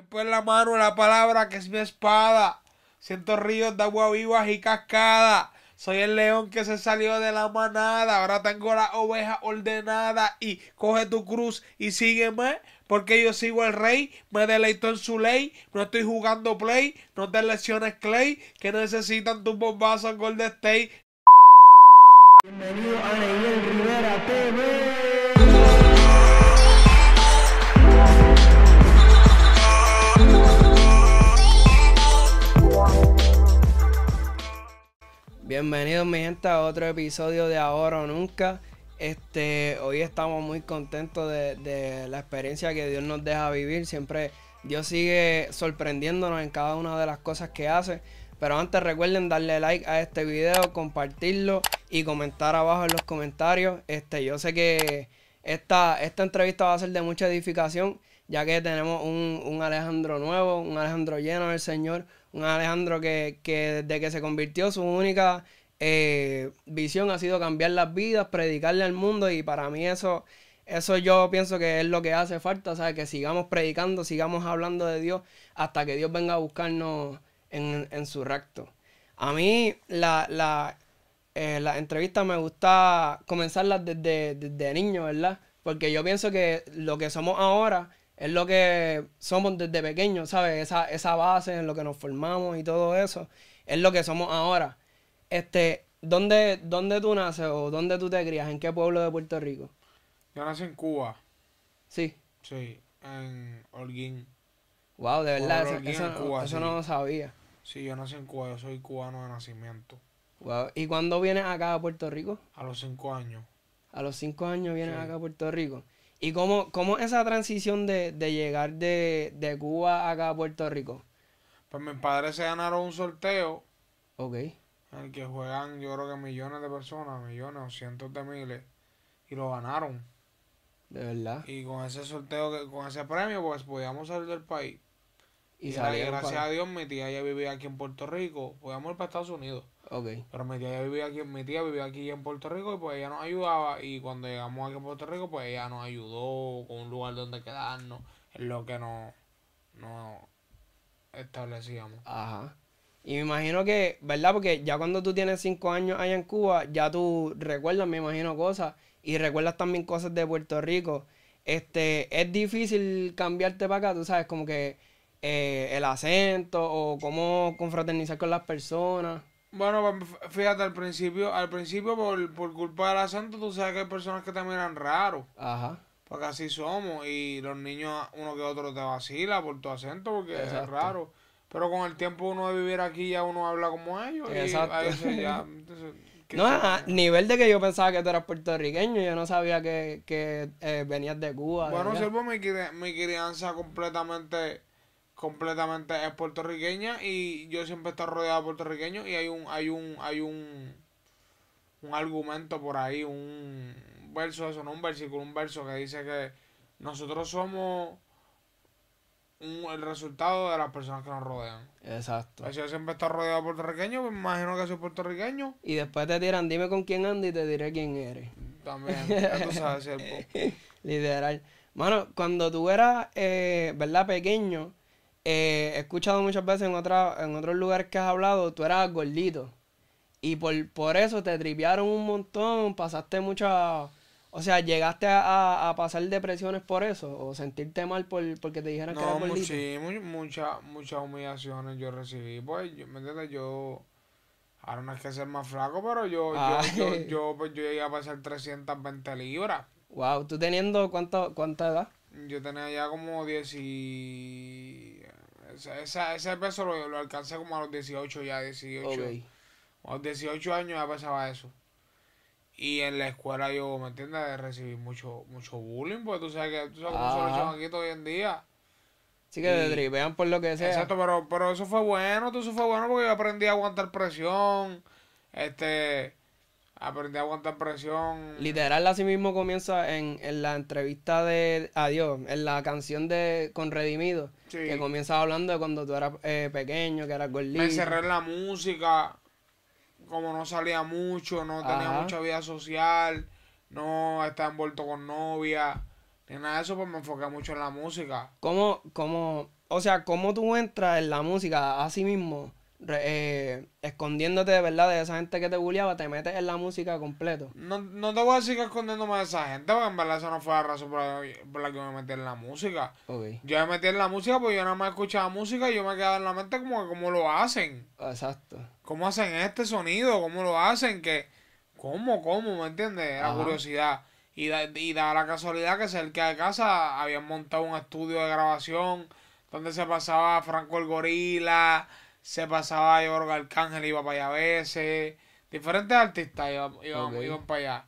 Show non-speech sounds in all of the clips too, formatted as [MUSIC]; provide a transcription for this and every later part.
Siempre en la mano la palabra que es mi espada. Siento ríos de agua vivas y cascada. Soy el león que se salió de la manada. Ahora tengo la oveja ordenada. Y coge tu cruz y sígueme. Porque yo sigo el rey. Me deleito en su ley. No estoy jugando play. No te lesiones Clay. Que necesitan tus bombazos en Golden State. Bienvenido a Neil Rivera TV. Bienvenidos mi gente a otro episodio de Ahora o Nunca. Este, hoy estamos muy contentos de, la experiencia que Dios nos deja vivir. Siempre Dios sigue sorprendiéndonos en cada una de las cosas que hace. Pero antes recuerden darle like a este video, compartirlo y comentar abajo en los comentarios. Este, yo sé que esta, esta entrevista va a ser de mucha edificación, ya que tenemos un, un Alejandro nuevo, un Alejandro lleno del Señor, un Alejandro que, que desde que se convirtió su única eh, visión ha sido cambiar las vidas, predicarle al mundo y para mí eso, eso yo pienso que es lo que hace falta, ¿sabes? Que sigamos predicando, sigamos hablando de Dios hasta que Dios venga a buscarnos en, en su recto. A mí la, la, eh, las entrevistas me gusta comenzarlas desde, desde niño, ¿verdad? Porque yo pienso que lo que somos ahora es lo que somos desde pequeños, ¿sabes? Esa, esa base en lo que nos formamos y todo eso, es lo que somos ahora. Este, ¿dónde, ¿dónde tú naces o dónde tú te crías? ¿En qué pueblo de Puerto Rico? Yo nací en Cuba. Sí. Sí, en Holguín. Wow, de verdad, eso, Holguín eso no- Cuba, eso sí. no lo sabía. Sí, yo nací en Cuba. Yo soy cubano de nacimiento. Wow. ¿Y cuándo vienes acá a Puerto Rico? A los cinco años. A los cinco años vienes Sí. acá a Puerto Rico. ¿Y cómo, cómo esa transición de, de llegar de, de Cuba acá a Puerto Rico? Pues mis padres se ganaron un sorteo Ok. en el que juegan, yo creo que millones de personas, millones o cientos de miles, y lo ganaron. De verdad. Y con ese sorteo, que- con ese premio, pues podíamos salir del país. Y, gracias para- a Dios, mi tía ya vivía aquí en Puerto Rico. Podíamos ir para Estados Unidos. Ok. Pero mi tía ya vivía aquí, mi tía vivía aquí en Puerto Rico y pues ella nos ayudaba. Y cuando llegamos aquí a Puerto Rico, pues ella nos ayudó con un lugar donde quedarnos. Es lo que nos, nos establecíamos. Ajá. Y me imagino que, ¿verdad? Porque ya cuando tú tienes cinco años allá en Cuba, ya tú recuerdas, me imagino, cosas. Y recuerdas también cosas de Puerto Rico. Este, es difícil cambiarte para acá, tú sabes, como que eh, el acento o cómo confraternizar con las personas. Bueno, pues, fíjate, al principio, al principio por, por culpa del acento, tú sabes que hay personas que te miran raro. Ajá. Porque así somos. Y los niños, uno que otro te vacila por tu acento porque es Exacto. raro. Pero con el tiempo uno de vivir aquí ya uno habla como ellos. Exacto. Y a veces ya. [LAUGHS] entonces, ¿qué No, a nivel de que yo pensaba que tú eras puertorriqueño, yo no sabía que, que eh, venías de Cuba. Bueno. Silvo, mi, mi crianza completamente completamente es puertorriqueña y yo siempre he estado rodeado de puertorriqueños y hay un hay un hay un un argumento por ahí, un verso eso, no un versículo, un verso que dice que nosotros somos un- el resultado de las personas que nos rodean. Exacto. Pues yo siempre he estado rodeado de puertorriqueños, pues me imagino que soy puertorriqueño Y después te tiran, dime con quién andas y te diré quién eres. también. Ya tú [LAUGHS] sabes. Literal. Mano, cuando tú eras, eh, ¿verdad? Pequeño, eh, he escuchado muchas veces en, otra, en otros lugares que has hablado, tú eras gordito. Y por, por eso te tripearon un montón, pasaste mucha... O sea, llegaste a, a- pasar depresiones por eso, o sentirte mal por, porque te dijeron que No, eras mu- gordito. sí, mu- mucha- muchas humillaciones yo recibí. Pues, yo, ¿me entiendes? Yo, ahora no es que ser más flaco, pero yo, yo, Ah. yo, yo, pues, yo llegué a pasar 320 libras. Wow, ¿tú teniendo cuánto, cuánta edad? Yo tenía ya como 10 y... Ese, esa- ese peso lo, lo alcancé como a los 18 ya, 18. Ok. A los 18 años ya pesaba eso. Y en la escuela yo, ¿me entiendes? Recibí mucho, mucho bullying, porque tú sabes que tú sabes cómo son los chamaquitos hoy en día. Así que te Y- tripean por lo que sea. Exacto, pero, pero eso fue bueno, todo eso fue bueno porque yo aprendí a aguantar presión, este, aprendí a aguantar presión. Literal, así mismo comienza en, en la entrevista de Adiós, en la canción de Con Redimido, Sí. que comienza hablando de cuando tú eras eh, pequeño, que eras gordito. Me encerré en la música, como no salía mucho, no tenía mucha vida social, no estaba envuelto con novia, ni nada de eso, pues me enfoqué mucho en la música. ¿Cómo, cómo, o sea, cómo tú entras en la música así mismo, eh, escondiéndote de verdad de esa gente que te bulleaba, te metes en la música completo. No, no te voy a decir que escondiéndome de esa gente, porque en verdad esa no fue la razón por la, por la que me metí en la música. Ok, Yo me metí en la música porque yo nada más escuchaba música y yo me quedaba en la mente como que cómo lo hacen. exacto. ¿Cómo hacen este sonido? ¿Cómo lo hacen? que ¿Cómo? ¿Cómo? ¿Me entiendes? La Ajá. curiosidad. Y da, y da la casualidad que cerca de casa habían montado un estudio de grabación donde se pasaba Franco el Gorila, se pasaba yo creo que Arcángel iba para allá a veces, diferentes artistas iban, iban, iban para allá.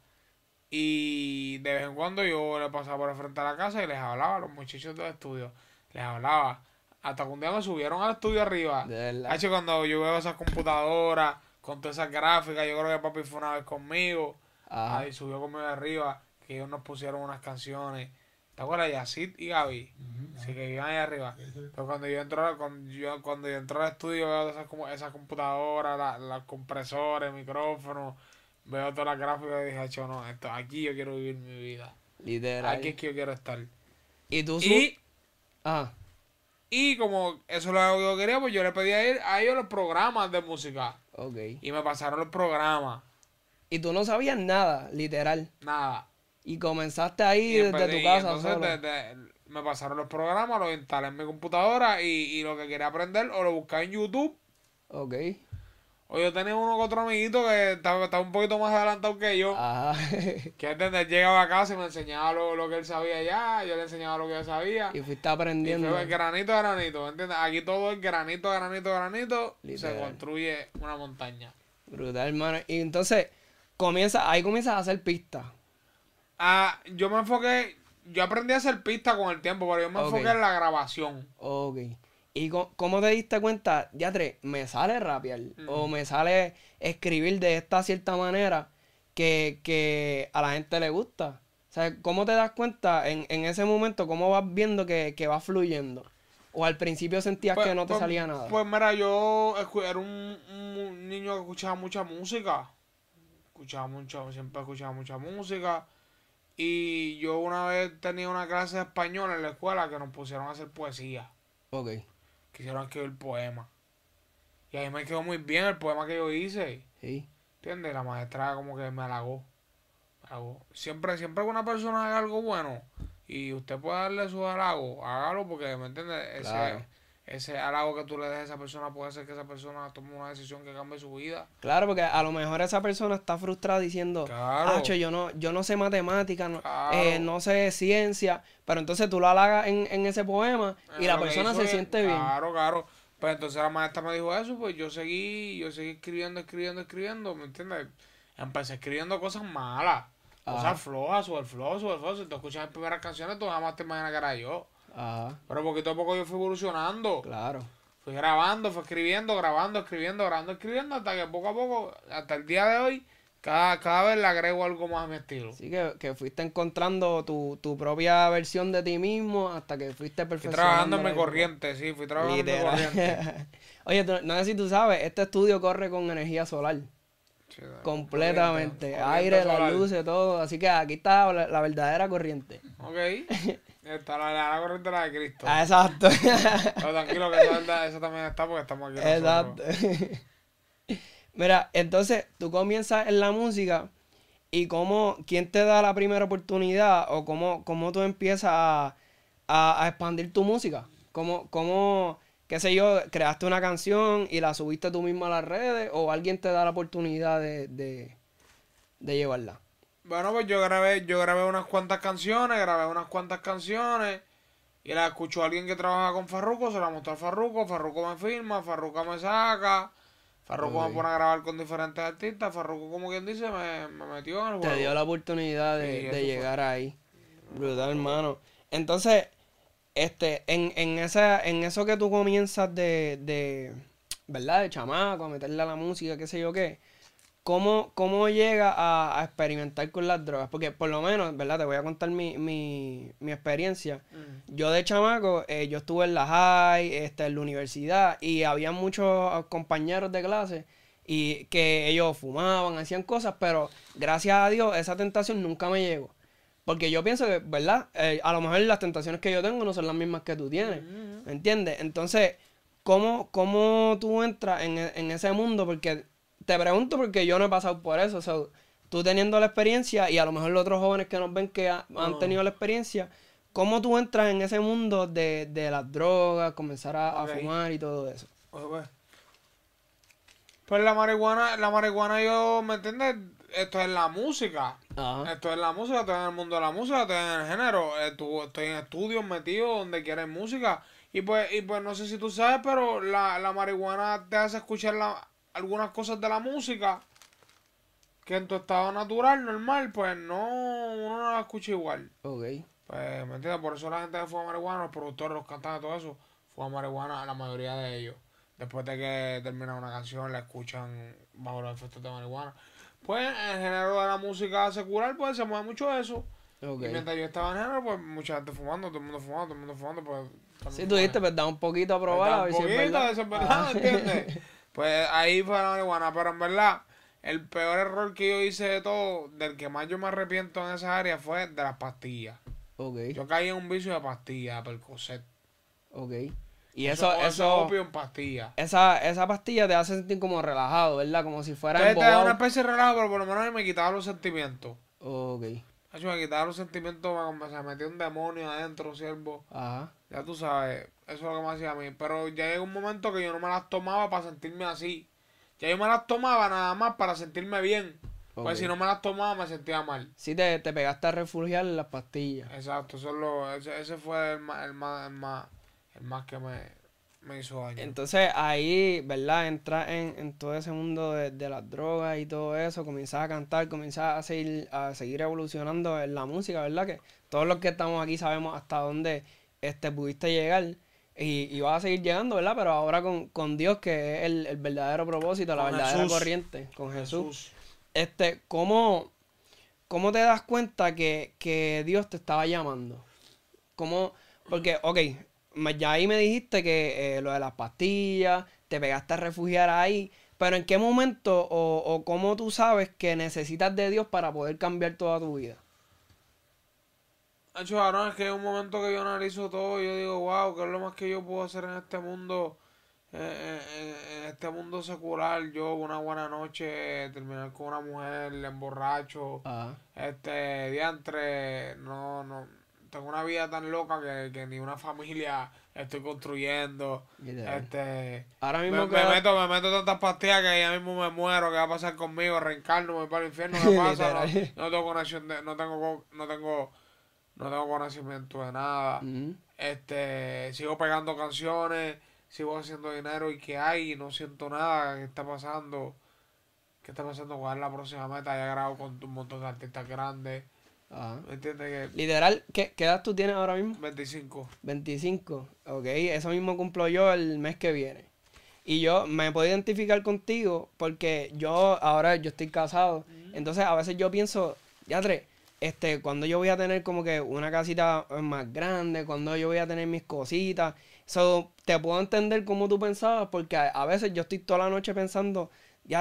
Y de vez en cuando yo le pasaba por el frente a la casa y les hablaba a los muchachos del estudio. Les hablaba. Hasta que un día me subieron al estudio arriba. De verdad. Hacho, cuando yo veo esas computadoras con todas esas gráficas, yo creo que papi fue una vez conmigo. Ajá. Ahí subió conmigo arriba, que ellos nos pusieron unas canciones. ¿Te acuerdas? Yacid y Gaby. Así que iban ahí arriba. Pero cuando yo entro, cuando yo, cuando yo entro al estudio veo esas, como- esas computadoras, la- los compresores, micrófonos, veo todas las gráficas y dije, "Acho, no, esto, aquí yo quiero vivir mi vida. Literal. Aquí es que yo quiero estar. Y tú Y, Ajá. y como eso es lo que yo quería, pues yo le pedí a, ir, a ellos los programas de música. Ok. Y me pasaron los programas. Y tú no sabías nada, literal. Nada. Y comenzaste ahí Y desde tu y casa entonces solo. de- de- me pasaron los programas, los instalé en mi computadora y, y lo que quería aprender o lo buscaba en YouTube. Ok. O yo tenía uno con otro amiguito que estaba, estaba un poquito más adelantado que yo. Ajá. [LAUGHS] Que entender, llegaba a casa y me enseñaba lo, lo que él sabía ya, yo le enseñaba lo que yo sabía. y fuiste Y aprendiendo. fue granito a granito, ¿entiendes? Aquí todo es granito a granito a granito, se Literal. construye una montaña. Brutal, hermano. Y entonces, comienza, ahí comienzas a hacer pistas. Ah, yo me enfoqué, yo aprendí a hacer pistas con el tiempo, pero yo me enfoqué en la grabación. Ok. ¿Y cómo te diste cuenta? Diatre, me sale rapear o me sale escribir de esta cierta manera que, que a la gente le gusta. O sea, ¿cómo te das cuenta en, en ese momento? ¿Cómo vas viendo que, que va fluyendo? ¿O al principio sentías Pues- que no te pues- salía nada? Pues mira, yo era un, un niño que escuchaba mucha música. Escuchaba mucho, siempre escuchaba mucha música. Y yo una vez tenía una clase de español en la escuela que nos pusieron a hacer poesía. ok. Quisieron escribir poemas. Y ahí me quedó muy bien el poema que yo hice. Sí. ¿Entiendes? La maestra como que me halagó. Me halagó. Siempre, siempre que una persona haga algo bueno y usted puede darle su halago, hágalo porque, ¿me entiendes? Claro. ese halago que tú le des a esa persona puede hacer que esa persona tome una decisión que cambie su vida. Claro, porque a lo mejor esa persona está frustrada diciendo, Claro. "Acho, yo no, yo no sé no, Claro. eh, no sé ciencia, pero entonces tú lo halagas en, en ese poema y Eh, la persona se es- siente bien. Claro, claro. Pues entonces la maestra me dijo eso, pues yo seguí, yo seguí escribiendo, escribiendo, escribiendo, ¿me entiendes? Empecé escribiendo cosas malas, Ajá. cosas flojas, super flojas, super flojas. Si tú escuchas mis primeras canciones, tú jamás te imaginas que era yo. Ajá, Pero poquito a poco yo fui evolucionando. claro. Fui grabando, fui escribiendo, grabando, escribiendo, grabando, escribiendo, hasta que poco a poco, hasta el día de hoy, cada, cada vez le agrego algo más a mi estilo. Así que, que fuiste encontrando tu, tu propia versión de ti mismo hasta que fuiste Fui perfeccionando. trabajando en mi corriente, sí, fui trabajando en mi corriente. [LAUGHS] Oye, tú- no sé si tú sabes, este estudio corre con energía solar. Sí, Completamente. corriente, Aire, corriente las solar. luces, todo. Así que aquí está la, la verdadera corriente. Ok. [LAUGHS] Está la, la corriente de Cristo. Ah, exacto. [LAUGHS] Pero tranquilo que verdad, esa también está porque estamos aquí exacto. nosotros. [LAUGHS] Mira, entonces tú comienzas en la música y cómo, quién te da la primera oportunidad o cómo, cómo tú empiezas a, a- a expandir tu música. Cómo, cómo, qué sé yo, creaste una canción y la subiste tú mismo a las redes o alguien te da la oportunidad de, de, de llevarla. Bueno, pues yo grabé, yo grabé unas cuantas canciones, grabé unas cuantas canciones y la escuchó alguien que trabaja con Farruko, se la mostró a Farruko, Farruko me firma, Farruko me saca, Farruko me pone a grabar con diferentes artistas, Farruko como quien dice me, me metió en el Te juego. dio la oportunidad de, de eso fue. llegar ahí. Brutal, hermano. Entonces, este, en, en esa, en eso que tú comienzas de, de, ¿verdad? De chamaco, a meterle a la música, qué sé yo qué. ¿Cómo, cómo llega a, a experimentar con las drogas? Porque por lo menos, ¿verdad? Te voy a contar mi, mi, mi experiencia. Mm. Yo de chamaco, eh, yo estuve en la high, este, en la universidad, y había muchos compañeros de clase y que ellos fumaban, hacían cosas, pero gracias a Dios esa tentación nunca me llegó. Porque yo pienso que, ¿verdad? Eh, a lo mejor las tentaciones que yo tengo no son las mismas que tú tienes. ¿Me entiendes? Entonces, ¿cómo, cómo tú entras en, en ese mundo? Porque te pregunto porque yo no he pasado por eso. So, tú teniendo la experiencia y a lo mejor los otros jóvenes que nos ven que ha- han tenido la experiencia, ¿cómo tú entras en ese mundo de, de las drogas, comenzar a, fumar y todo eso? Pues, la marihuana, la marihuana yo, ¿me entiendes? Esto es la música. Ajá. Esto es la música, estoy en el mundo de la música, estoy en el género, estu- estoy en estudios metido donde quieren música. Y pues, y pues no sé si tú sabes, pero la, la marihuana te hace escuchar la- algunas cosas de la música que en tu estado natural, normal, pues no, uno no la escucha igual. Ok. Pues, ¿me entiendes? Por eso la gente que fuma marihuana, los productores, los cantantes, todo eso, fuma marihuana, la mayoría de ellos. Después de que termina una canción, la escuchan bajo los efectos de marihuana. Pues, en el género de la música secular, pues, se mueve mucho eso. Ok. Y mientras yo estaba en género, pues, mucha gente fumando, todo el mundo fumando, todo el mundo fumando, pues... Si tú dijiste, pues da un poquito a probar, a da ver un si es poquito, verdad. eso es verdad. ¿entiendes? [LAUGHS] Pues, ahí fue la marihuana, pero en verdad... El peor error que yo hice de todo, del que más yo me arrepiento en esa área, fue de las pastillas. ok, Yo caí en un vicio de pastillas, Percocet. ok. Y eso, eso, eso, opio en pastillas. esa, esa pastilla te hace sentir como relajado, ¿verdad? Como si fuera Te, te da una especie de relajo, pero por lo menos me quitaba los sentimientos. Ok, me quitaba los sentimientos, me, se metía un demonio adentro, siervo. ajá. Ya tú sabes, eso es lo que me hacía a mí. Pero ya llegó un momento que yo no me las tomaba para sentirme así. Ya yo me las tomaba nada más para sentirme bien. ok. Pues si no me las tomaba me sentía mal. Sí, te, te pegaste a refugiar en las pastillas. Exacto, eso es lo, ese, ese fue el más, el más, el más, el más que me, me hizo daño. Entonces ahí, ¿verdad? Entras en, en todo ese mundo de, de las drogas y todo eso, comienzas a cantar, comienzas a seguir, a seguir evolucionando en la música, ¿verdad? Que todos los que estamos aquí sabemos hasta dónde este, pudiste llegar y, y vas a seguir llegando, ¿verdad? Pero ahora con, con Dios, que es el, el verdadero propósito, la Con verdadera Jesús. corriente, con Jesús. Este, ¿cómo, cómo te das cuenta que, que Dios te estaba llamando? ¿Cómo? Porque, ok, ya ahí me dijiste que eh, lo de las pastillas, te pegaste a refugiar ahí, pero ¿en qué momento o, o cómo tú sabes que necesitas de Dios para poder cambiar toda tu vida? Hacho, cabrón, es que hay un momento que yo analizo todo y yo digo, wow, ¿qué es lo más que yo puedo hacer en este mundo, eh, eh, en, este mundo secular? Yo, una buena noche, terminar con una mujer, le emborracho, Ajá. este, diantre, no, no, tengo una vida tan loca que, que ni una familia estoy construyendo, este... Ahora Me, mismo me que... meto, me meto tantas pastillas que ya mismo me muero, ¿qué va a pasar conmigo? Reencarno, me voy para el infierno, ¿qué [LAUGHS] pasa? No, no tengo conexión de, no tengo, no tengo, no tengo conocimiento de nada. Este, sigo pegando canciones, sigo haciendo dinero y ¿qué hay? No siento nada, ¿qué está pasando? ¿Qué está pasando? ¿Cuál es la próxima meta? Ya he grabado con un montón de artistas grandes, Ajá. ¿me entiendes? Literal, ¿qué, ¿qué edad tú tienes ahora mismo? Que 25. 25, ok, eso mismo cumplo yo el mes que viene. Y yo me puedo identificar contigo porque yo ahora yo estoy casado. Entonces a veces yo pienso, ya tres, este, cuando yo voy a tener como que una casita más grande, cuando yo voy a tener mis cositas. So, te puedo entender cómo tú pensabas porque a, veces yo estoy toda la noche pensando,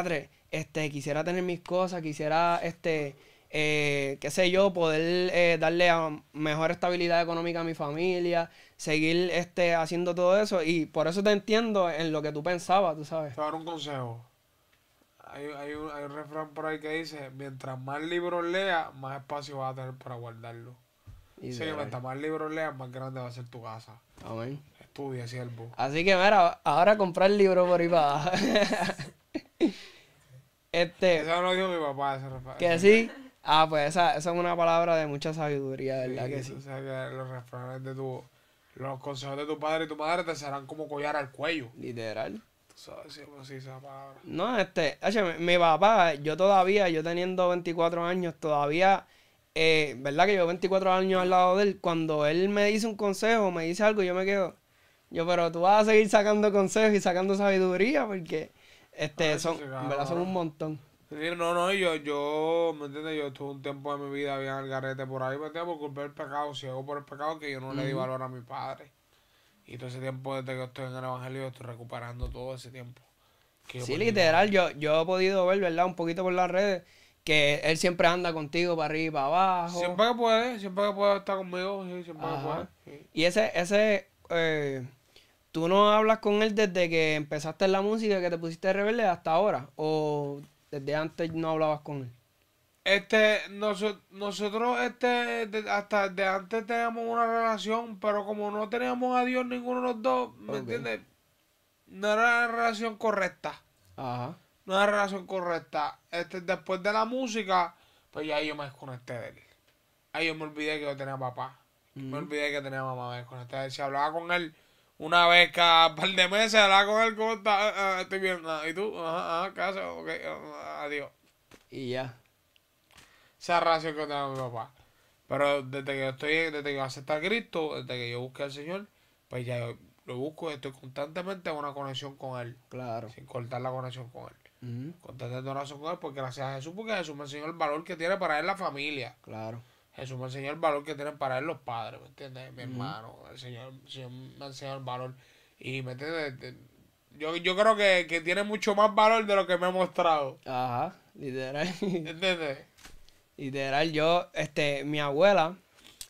tres, este, quisiera tener mis cosas, quisiera, este, eh, qué sé yo, poder eh, darle a mejor estabilidad económica a mi familia, seguir este, haciendo todo eso. Y por eso te entiendo en lo que tú pensabas, tú sabes. Te dar un consejo. Hay, hay, un, hay un refrán por ahí que dice, mientras más libros leas, más espacio vas a tener para guardarlo. Y de- mientras más libros leas, más grande va a ser tu casa. Amén. Estudia, siervo. Así que mira, ahora comprar el libro por ahí para [LAUGHS] este, Eso lo dijo mi papá, ese refrán. que sí. Ah, pues esa, esa es una palabra de mucha sabiduría, ¿verdad que sí? O sea que los refranes de tu... Los consejos de tu padre y tu madre te serán como collar al cuello. Literal. Pues. No, este, mi, mi papá, yo todavía, yo teniendo 24 años, todavía, eh, ¿verdad? Que yo 24 años al lado de él, cuando él me dice un consejo, me dice algo, yo me quedo, yo, pero tú vas a seguir sacando consejos y sacando sabiduría, porque, este, son, verdad son un montón. Sí, no, no, yo, yo, ¿me entiendes? Yo tuve un tiempo de mi vida bien al garete por ahí, ¿me entiendes? Por culpa del pecado, ciego por el pecado, que yo no le di valor a mi padre. Y todo ese tiempo, desde que estoy en el evangelio, estoy recuperando todo ese tiempo. que Sí, literal, yo, yo he podido ver, ¿verdad? Un poquito por las redes, que él siempre anda contigo para arriba y para abajo. Siempre que puede, siempre que puede estar conmigo, sí, siempre que puede. sí. Y ese, ese, eh, tú no hablas con él desde que empezaste en la música, que te pusiste rebelde hasta ahora, o desde antes no hablabas con él. Este, noso- nosotros, este, de- hasta de antes teníamos una relación, pero como no teníamos a Dios ninguno de los dos, ¿me entiendes? No era la relación correcta. Ajá. No era la relación correcta. Este, después de la música, pues ya yo me desconecté de él. Ahí yo me olvidé que yo tenía papá. Me Ujú. olvidé que tenía mamá, me desconecté de él. Si hablaba con él una vez cada par de meses, hablaba con él, ¿cómo está? Ah, estoy bien. Ah, ¿Y tú? Ajá, ajá, ¿qué haces? Ok, adiós. Y ya. Esa relación que tengo con mi papá. Pero desde que yo estoy, desde que yo acepté a Cristo, desde que yo busqué al Señor, pues ya yo lo busco y estoy constantemente en una conexión con Él, Claro. sin cortar la conexión con Él. Ujú. Constante oración con Él, porque gracias a Jesús, porque Jesús me enseñó el valor que tiene para Él la familia. Claro. Jesús me enseñó el valor que tienen para Él los padres, ¿me entiendes? Mi hermano, el Señor, el Señor me enseñó el valor. Y, ¿me entiendes? De- Yo, yo creo que, que tiene mucho más valor de lo que me ha mostrado. Ajá. Literal. ¿Entiendes? Literal, yo, este, mi abuela,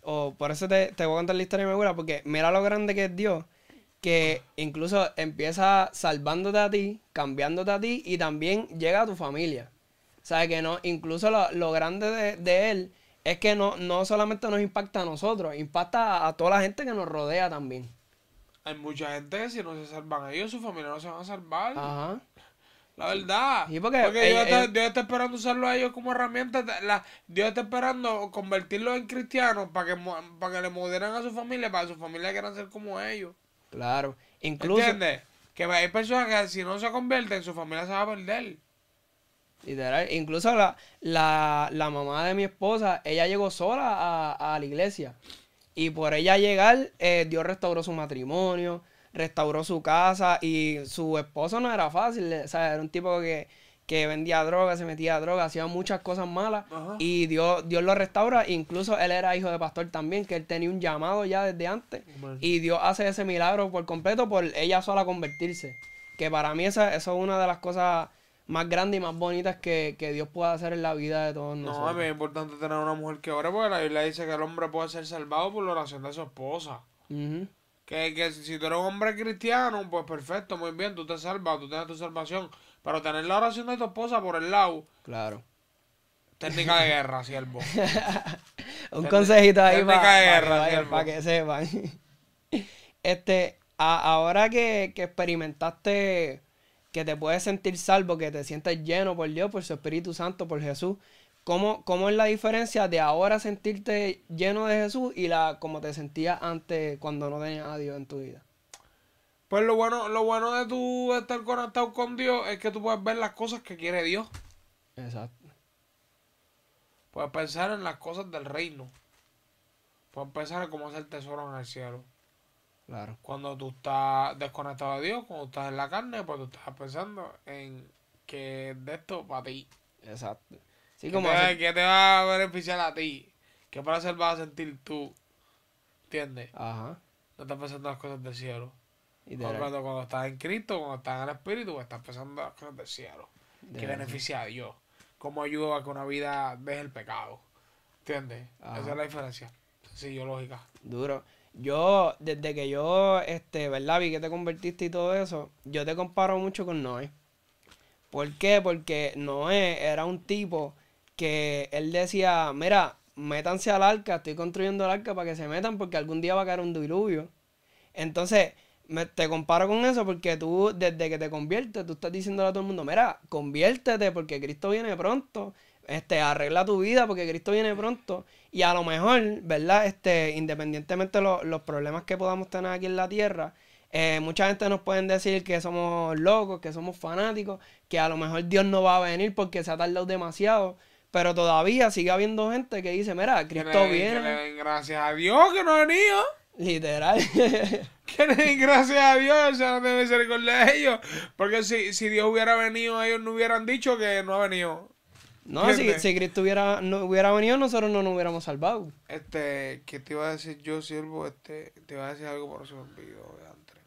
o por eso te, te voy a contar la historia de mi abuela, porque mira lo grande que es Dios, que incluso empieza salvándote a ti, cambiándote a ti, y también llega a tu familia. O sea, que no, incluso lo, lo grande de, de él es que no, no solamente nos impacta a nosotros, impacta a, a toda la gente que nos rodea también. Hay mucha gente que si no se salvan ellos, su familia no se van a salvar. Ajá. La verdad. Sí, porque Dios, ella- está, ella- Dios está esperando usarlo a ellos como herramienta. La, Dios está esperando convertirlos en cristianos para que, para que le moderen a su familia, para que su familia quieran ser como ellos. Claro. Incluso, ¿Entiendes? Que hay personas que si no se convierten, su familia se va a perder. Literal, incluso la, la, la mamá de mi esposa, ella llegó sola a, a la iglesia. Y por ella llegar, eh, Dios restauró su matrimonio, restauró su casa y su esposo no era fácil. O sea, era un tipo que, que vendía droga, se metía a droga, hacía muchas cosas malas. Ajá. Y Dios, Dios lo restaura. Incluso él era hijo de pastor también, que él tenía un llamado ya desde antes. Y Dios hace ese milagro por completo por ella sola convertirse. Que para mí esa, eso es una de las cosas más grandes y más bonitas que, que Dios puede hacer en la vida de todos No, es nosotros. importante tener una mujer que ore porque la Biblia dice que el hombre puede ser salvado por la oración de su esposa. Que, que si tú eres un hombre cristiano, pues perfecto, muy bien, tú te salvas, tú tienes tu salvación. Pero tener la oración de tu esposa por el lado, Claro. técnica de guerra, siervo. [LAUGHS] Un consejito ahí para siervo. para que sepan. [LAUGHS] Este, a- ahora que, que experimentaste que te puedes sentir salvo, que te sientes lleno por Dios, por su Espíritu Santo, por Jesús, ¿cómo, cómo es la diferencia de ahora sentirte lleno de Jesús y la como te sentías antes cuando no tenías a Dios en tu vida? Pues lo bueno, lo bueno de tú estar conectado con Dios es que tú puedes ver las cosas que quiere Dios. Exacto. Puedes pensar en las cosas del reino. Puedes pensar en cómo hacer tesoro en el cielo. Claro. Cuando tú estás desconectado de Dios, cuando estás en la carne, pues tú estás pensando en que de esto para ti. Exacto. Sí, ¿Qué como te, qué va a beneficiar a ti? ¿Qué placer vas a sentir tú? ¿Entiendes? Ajá. No estás pensando en las cosas del cielo. Literal. Cuando, cuando estás en Cristo, cuando estás en el Espíritu, pues estás pensando en las cosas del cielo. De verdad. beneficia a Dios. Cómo ayuda a que una vida deje el pecado. ¿Entiendes? Ajá. Esa es la diferencia. Sencillo, lógica. Duro. Yo, desde que yo, este, ¿verdad? Vi que te convertiste y todo eso, yo te comparo mucho con Noé. ¿Por qué? Porque Noé era un tipo que él decía, mira, métanse al arca, estoy construyendo el arca para que se metan porque algún día va a caer un diluvio. Entonces, te comparo con eso porque tú, desde que te conviertes, tú estás diciéndole a todo el mundo, mira, conviértete porque Cristo viene pronto, este, arregla tu vida porque Cristo viene pronto. Y a lo mejor, ¿verdad? Este, independientemente de lo- los problemas que podamos tener aquí en la tierra, eh, mucha gente nos pueden decir que somos locos, que somos fanáticos, que a lo mejor Dios no va a venir porque se ha tardado demasiado. Pero todavía sigue habiendo gente que dice, mira, Cristo le, que le viene. den gracias a Dios que no ha venido. Literal. [LAUGHS] Que le den gracias a Dios. Esa no debe ser con de ellos. Porque si, si Dios hubiera venido, ellos no hubieran dicho que no ha venido. No, si, Cristo hubiera, no hubiera venido, nosotros no nos hubiéramos salvado. Este, que te iba a decir yo, siervo, este, te iba a decir algo, pero se me olvidó de antes.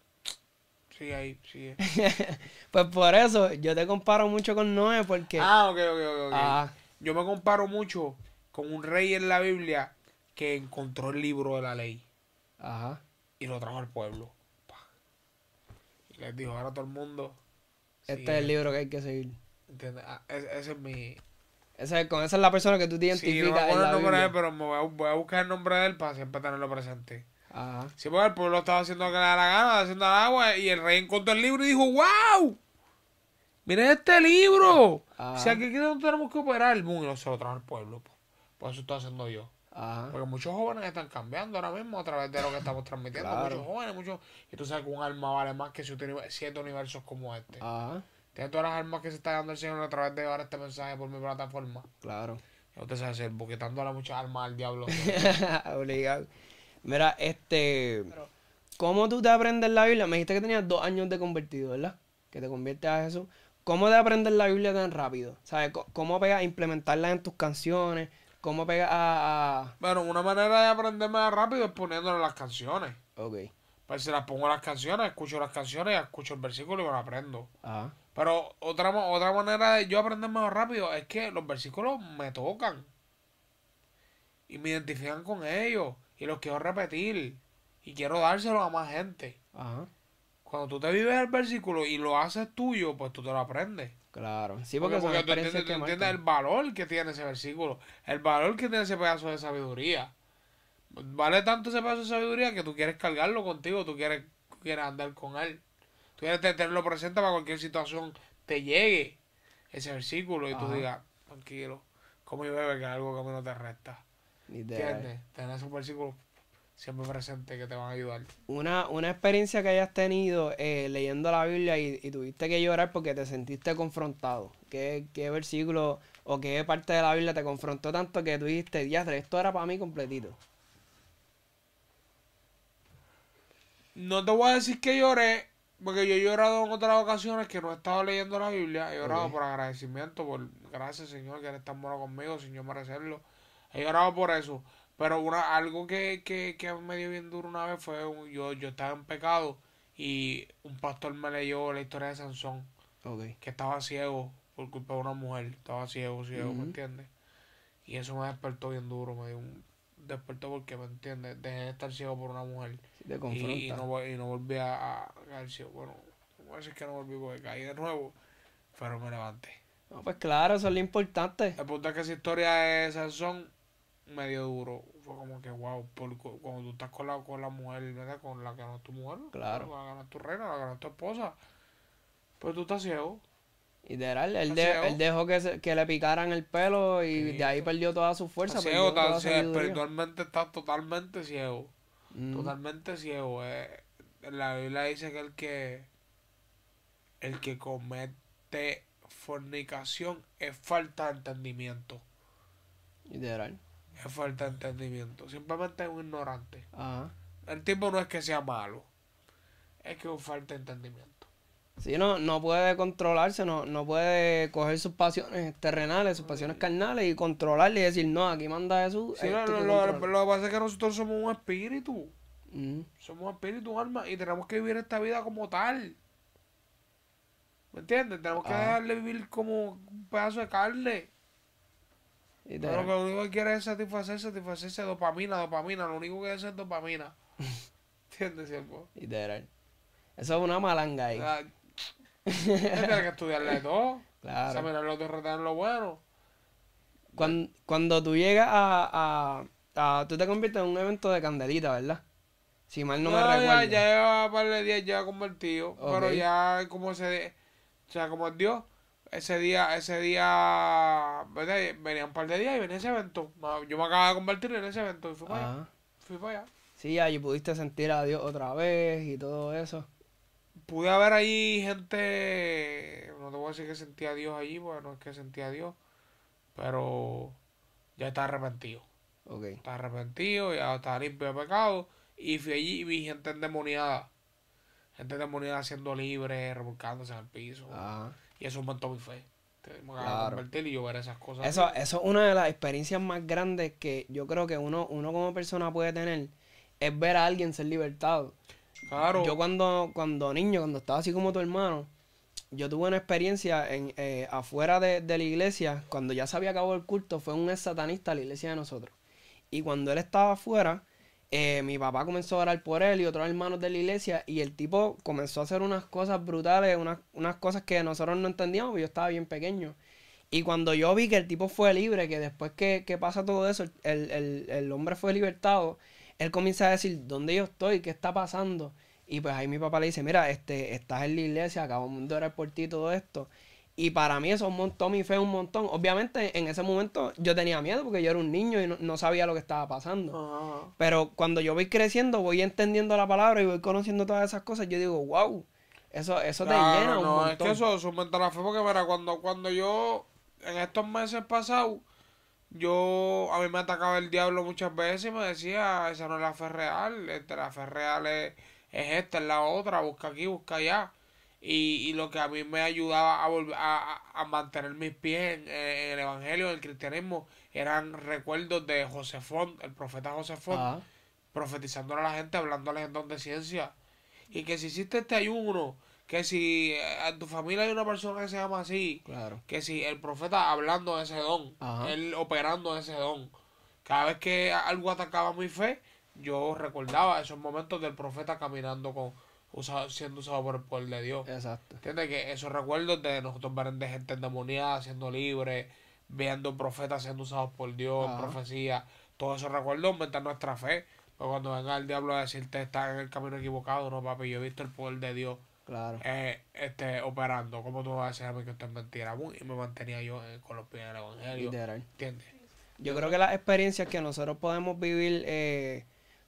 Sigue ahí, sigue. [LAUGHS] Pues por eso yo te comparo mucho con Noé porque... Ah, ok, ok, ok. ok. Ah. Yo me comparo mucho con un rey en la Biblia que encontró el libro de la ley Ajá. y lo trajo al pueblo. Y les dijo, ahora todo el mundo. Este sigue". es el libro que hay que seguir. ¿Entiendes? Ah, ese, ese es mi... Ese, es- con esa es la persona que tú te Sí, no me identificas el nombre de él, pero me voy a, voy a buscar el nombre de él para siempre tenerlo presente. Ajá. Sí, porque el pueblo estaba haciendo lo que le da la gana, haciendo el agua, y el rey encontró el libro y dijo, ¡Wow! ¡Miren este libro! Ajá. Si aquí no tenemos que operar, y no se lo trajo al pueblo. po. Por eso estoy haciendo yo. Ajá. Porque muchos jóvenes están cambiando ahora mismo a través de lo que estamos transmitiendo. Claro. Muchos jóvenes, muchos. Y tú sabes que un alma vale más que siete uni- siete universos como este. Ajá. Tienes todas las almas que se está dando el Señor a través de llevar este mensaje por mi plataforma. Claro. Ya usted sabe ser, porque tanto a muchas almas al diablo. [LAUGHS] Obligado. Mira, este. ¿Cómo tú te aprendes la Biblia? Me dijiste que tenías dos años de convertido, ¿verdad? Que te conviertes a Jesús. ¿Cómo te aprendes la Biblia tan rápido? ¿Sabes? ¿Cómo pegas a implementarla en tus canciones? ¿Cómo pegas a, a- bueno, una manera de aprender más rápido es poniéndole las canciones. Ok. Pues si las pongo las canciones, escucho las canciones, escucho el versículo y me lo aprendo. Ajá. Pero otra, otra manera de yo aprender más rápido es que los versículos me tocan. Y me identifican con ellos. Y los quiero repetir. Y quiero dárselos a más gente. Ajá. Cuando tú te vives el versículo y lo haces tuyo, pues tú te lo aprendes. Claro. Sí, porque, porque, porque tú entiendes, que tú entiendes el valor que tiene ese versículo. El valor que tiene ese pedazo de sabiduría. Vale tanto ese pedazo de sabiduría que tú quieres cargarlo contigo. Tú quieres, quieres andar con él. Tú quieres tenerlo presente para cualquier situación te llegue ese versículo y tú digas, tranquilo, como y bebe que algo que a mí no te resta. Literal. ¿Entiendes? Tener esos versículos siempre presentes que te van a ayudar. Una, una experiencia que hayas tenido eh, leyendo la Biblia y, y tuviste que llorar porque te sentiste confrontado. ¿Qué, ¿Qué versículo o qué parte de la Biblia te confrontó tanto que tú dijiste, diastre, esto era para mí completito? No te voy a decir que lloré, porque yo he llorado en otras ocasiones que no he estado leyendo la Biblia. He llorado por agradecimiento, por gracias Señor que eres tan bueno conmigo, yo merecerlo. He llorado por eso. Pero una, algo que, que, que me dio bien duro una vez fue, un- yo, yo estaba en pecado y un pastor me leyó la historia de Sansón, que estaba ciego por culpa de una mujer. Estaba ciego, ciego. ¿me entiendes? Y eso me despertó bien duro, me dio un despertó porque, ¿me entiendes? Dejé de estar ciego por una mujer. Sí te Y, confronta. y no, vol- y no volví a, a caer ciego. Bueno, no voy a decir que no volví porque caí de nuevo, pero me levanté. No, pues claro, eso es lo importante. El punto es que esa historia de Sansón me dio duro. Fue como que, wow, por, cu- cuando tú estás con la, con la mujer, ¿verdad? Con la que no es tu mujer, Claro. con la que no es tu reina, la que no es tu esposa, pues tú estás ciego. Literal, él, Está de- ciego. él dejó que, se- que le picaran el pelo y Sí. de ahí perdió toda su fuerza. Perdió ciego, sabiduría. espiritualmente estás totalmente ciego. Mm, Totalmente ciego. eh. La Biblia dice que el que el que comete fornicación es falta de entendimiento. Literal. Es falta de entendimiento. Simplemente es un ignorante. Ajá. El tipo no es que sea malo. Es que es falta de entendimiento. Sí, no, no puede controlarse, no, no puede coger sus pasiones terrenales, sus pasiones carnales y controlarle y decir, no, aquí manda Jesús. Sí, lo, hay que lo- lo- controlar". lo que pasa es que nosotros somos un espíritu. Mm, Somos espíritu, alma. Y tenemos que vivir esta vida como tal. ¿Me entiendes? Tenemos que Ah. dejarle vivir como un pedazo de carne. Pero lo único que quiere es satisfacer, satisfacerse dopamina, dopamina. Lo único que quiere es dopamina. [LAUGHS] ¿Entiendes, siervo? Literal. Eso es una malanga ahí. O sea, tienes que estudiarle todo. [LAUGHS] Claro. Examinar lo que retener lo bueno. Cuando, cuando tú llegas a, a, a- Tú te conviertes en un evento de candelita, ¿verdad? Si mal no, me ya, recuerdo. ya lleva un par de días ya convertido. Pero ya como ese o sea, como es Dios, ese día, ese día, ¿verdad? venía un par de días y venía ese evento. Yo me acababa de convertir en ese evento y fui para allá. Ajá. Fui para allá. Sí, allí pudiste sentir a Dios otra vez y todo eso. Pude haber ahí gente, no te voy a decir que sentía a Dios allí, porque no es que sentía a Dios, pero ya estaba arrepentido. Estaba arrepentido, ya estaba limpio de pecado. Y fui allí y vi gente endemoniada. Gente endemoniada siendo libre, revolcándose en el piso. Ajá. Y eso aumentó mi fe. Te- Me acabo de Claro. convertir y yo ver esas cosas. Eso, eso es una de las experiencias más grandes que yo creo que uno, uno como persona puede tener. Es ver a alguien ser libertado. Claro. Yo cuando, cuando niño, cuando estaba así como tu hermano, yo tuve una experiencia en, eh, afuera de, de, la iglesia, cuando ya se había acabado el culto, fue un ex satanista a la iglesia de nosotros. Y cuando él estaba afuera, eh, mi papá comenzó a orar por él y otros hermanos de la iglesia y el tipo comenzó a hacer unas cosas brutales, unas, unas cosas que nosotros no entendíamos, porque yo estaba bien pequeño. Y cuando yo vi que el tipo fue libre, que después que, que pasa todo eso, el, el, el, hombre fue libertado, él comienza a decir, ¿dónde yo estoy? ¿Qué está pasando? Y pues ahí mi papá le dice, mira, este, estás en la iglesia, acabamos de orar por ti todo esto. Y para mí eso montó mi fe un montón. Obviamente en ese momento yo tenía miedo porque yo era un niño y no, sabía lo que estaba pasando. Pero cuando yo voy creciendo, voy entendiendo la palabra y voy conociendo todas esas cosas, yo digo, wow, eso, eso te llena un no, es que eso, aumenta la fe porque mira, cuando, cuando yo, en estos meses pasados, yo, a mí me atacaba el diablo muchas veces y me decía, esa no es la fe real, este, la fe real es, es esta, es la otra, busca aquí, busca allá. Y, y, lo que a mí me ayudaba a, volver, a, a mantener mis pies en, el Evangelio, en el cristianismo, eran recuerdos de José Font, el profeta José Font, profetizando a la gente, hablándoles en don de ciencia. Y que si hiciste este ayuno, que si eh, en tu familia hay una persona que se llama así, claro. que si el profeta hablando de ese don, él operando ese don, cada vez que algo atacaba mi fe, yo recordaba esos momentos del profeta caminando con siendo usado por el poder de Dios. Exacto. ¿Entiendes? Que esos recuerdos de nosotros ver de gente endemoniada, siendo libre, viendo profetas siendo usados por Dios, profecía, todos esos recuerdos aumentan nuestra fe. Pero cuando venga el diablo a decirte estás en el camino equivocado, no papi, yo he visto el poder de Dios claro. eh, este, operando. ¿Cómo tú vas a decir a mí que esto es mentira? Y me mantenía yo eh, con los pies en el Evangelio. ¿Entiendes? Yo creo que las experiencias que nosotros podemos vivir eh,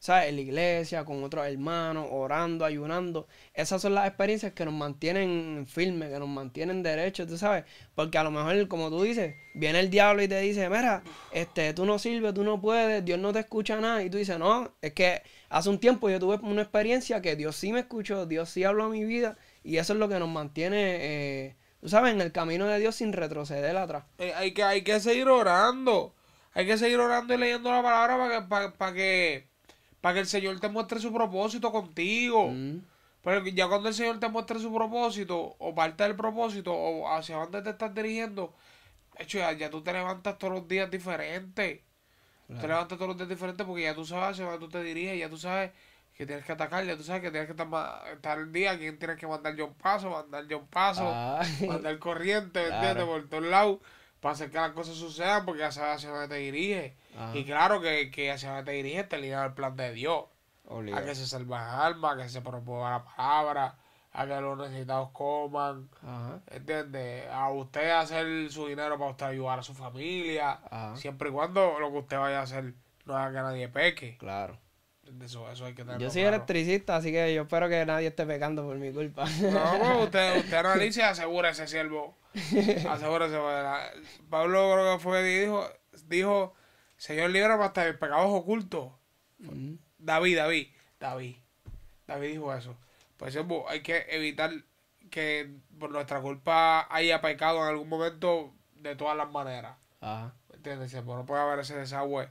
¿sabes? En la iglesia, con otros hermanos, orando, ayunando. Esas son las experiencias que nos mantienen firmes, que nos mantienen derechos, ¿tú sabes? Porque a lo mejor, como tú dices, viene el diablo y te dice, mira, este, tú no sirves, tú no puedes, Dios no te escucha nada. Y tú dices, no, es que hace un tiempo yo tuve una experiencia que Dios sí me escuchó, Dios sí habló a mi vida. Y eso es lo que nos mantiene, eh, tú sabes, en el camino de Dios sin retroceder atrás. Eh, hay, que, hay que seguir orando. Hay que seguir orando y leyendo la palabra para que, para, para que para que el Señor te muestre su propósito contigo. Mm. Pero ya cuando el Señor te muestre su propósito, o parte del propósito, o hacia dónde te estás dirigiendo, hecho, ya, tú te levantas todos los días diferentes. Te levantas todos los días diferentes porque ya tú sabes hacia dónde tú te diriges, ya tú sabes que tienes que atacar, ya tú sabes que tienes que estar, estar el día, quién tienes que mandar yo un paso, mandar yo un paso, ah. mandar corriente, ¿me entiendes? Por todos lados para hacer que las cosas sucedan porque ya sabes hacia dónde te diriges. Y claro que, que hacia dónde te diriges te liga el plan de Dios. A que se salven almas, a que se proponga la palabra, a que los necesitados coman. ¿Entiendes? A usted hacer su dinero para usted ayudar a su familia. Siempre y cuando lo que usted vaya a hacer no haga que nadie peque. Claro. Eso, eso hay que yo soy electricista, así que yo espero que nadie esté pecando por mi culpa. No, [LAUGHS] pues, usted, usted analice y asegura ese siervo. [LAUGHS] Asegúrese. Pablo creo que fue dijo, dijo Señor, libra hasta de pecados ocultos. David, David, David. David dijo eso. Pues hay que evitar que por nuestra culpa haya pecado en algún momento de todas las maneras. Ajá. ¿Entiendes? No puede haber ese desagüe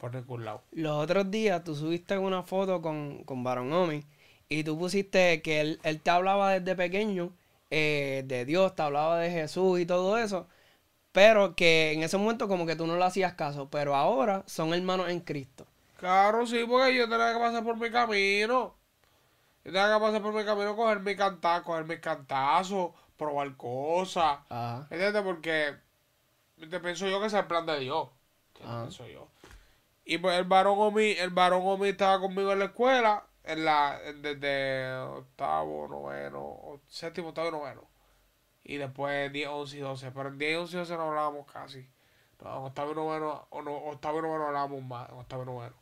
por ningún lado. Los otros días tú subiste una foto con, con Baron Omi y tú pusiste que él, él te hablaba desde pequeño eh, de Dios, te hablaba de Jesús y todo eso. Pero que en ese momento como que tú no le hacías caso, pero ahora son hermanos en Cristo. Claro, sí, porque yo tenía que pasar por mi camino. Yo tenía que pasar por mi camino, coger mi cantar, coger mis cantazos, probar cosas. ¿Entiendes? Porque te pienso yo que es el plan de Dios. Pienso yo. Y pues el varón Omi, el varón Omi estaba conmigo en la escuela, en la, desde octavo, noveno, séptimo, octavo y noveno. Y después 10, 11 y 12. Pero en 10, 11 y 12 no hablábamos casi. No, en octavo y noveno, o no, octavo y noveno hablábamos más, en octavo y noveno.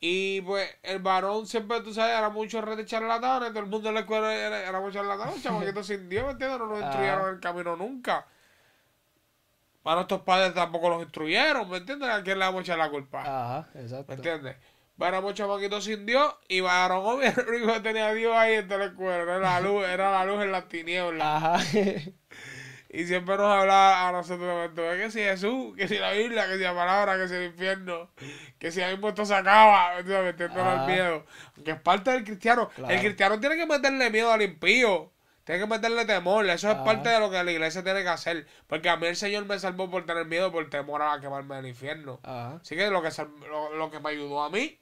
Y pues el varón siempre, tú sabes, era mucho red de charlatanes, todo el mundo en la escuela era, era mucho charlatanes, [LAUGHS] chamaquitos sin Dios, ¿me entiendes? No nos instruyeron en el camino nunca. Para nuestros padres tampoco los instruyeron, ¿me entiendes? ¿A quién le vamos a echar la culpa? Ajá, exacto. ¿Me entiendes? Éramos chamaquitos sin Dios y varón [LAUGHS] el único que tenía Dios ahí en toda la escuela. Era la luz, era la luz en las tinieblas. Ajá. [LAUGHS] Y siempre nos hablaba a nosotros que si Jesús, que si la Biblia, que si la palabra, que si el infierno, que si ahí puesto se acaba, metiéndonos el miedo. Que es parte del cristiano. El cristiano tiene que meterle miedo al impío. Tienes que meterle temor. Eso es Ajá. parte de lo que la iglesia tiene que hacer. Porque a mí el Señor me salvó por tener miedo, por temor a quemarme del infierno. Ajá. Así que lo que, lo, lo que me ayudó a mí,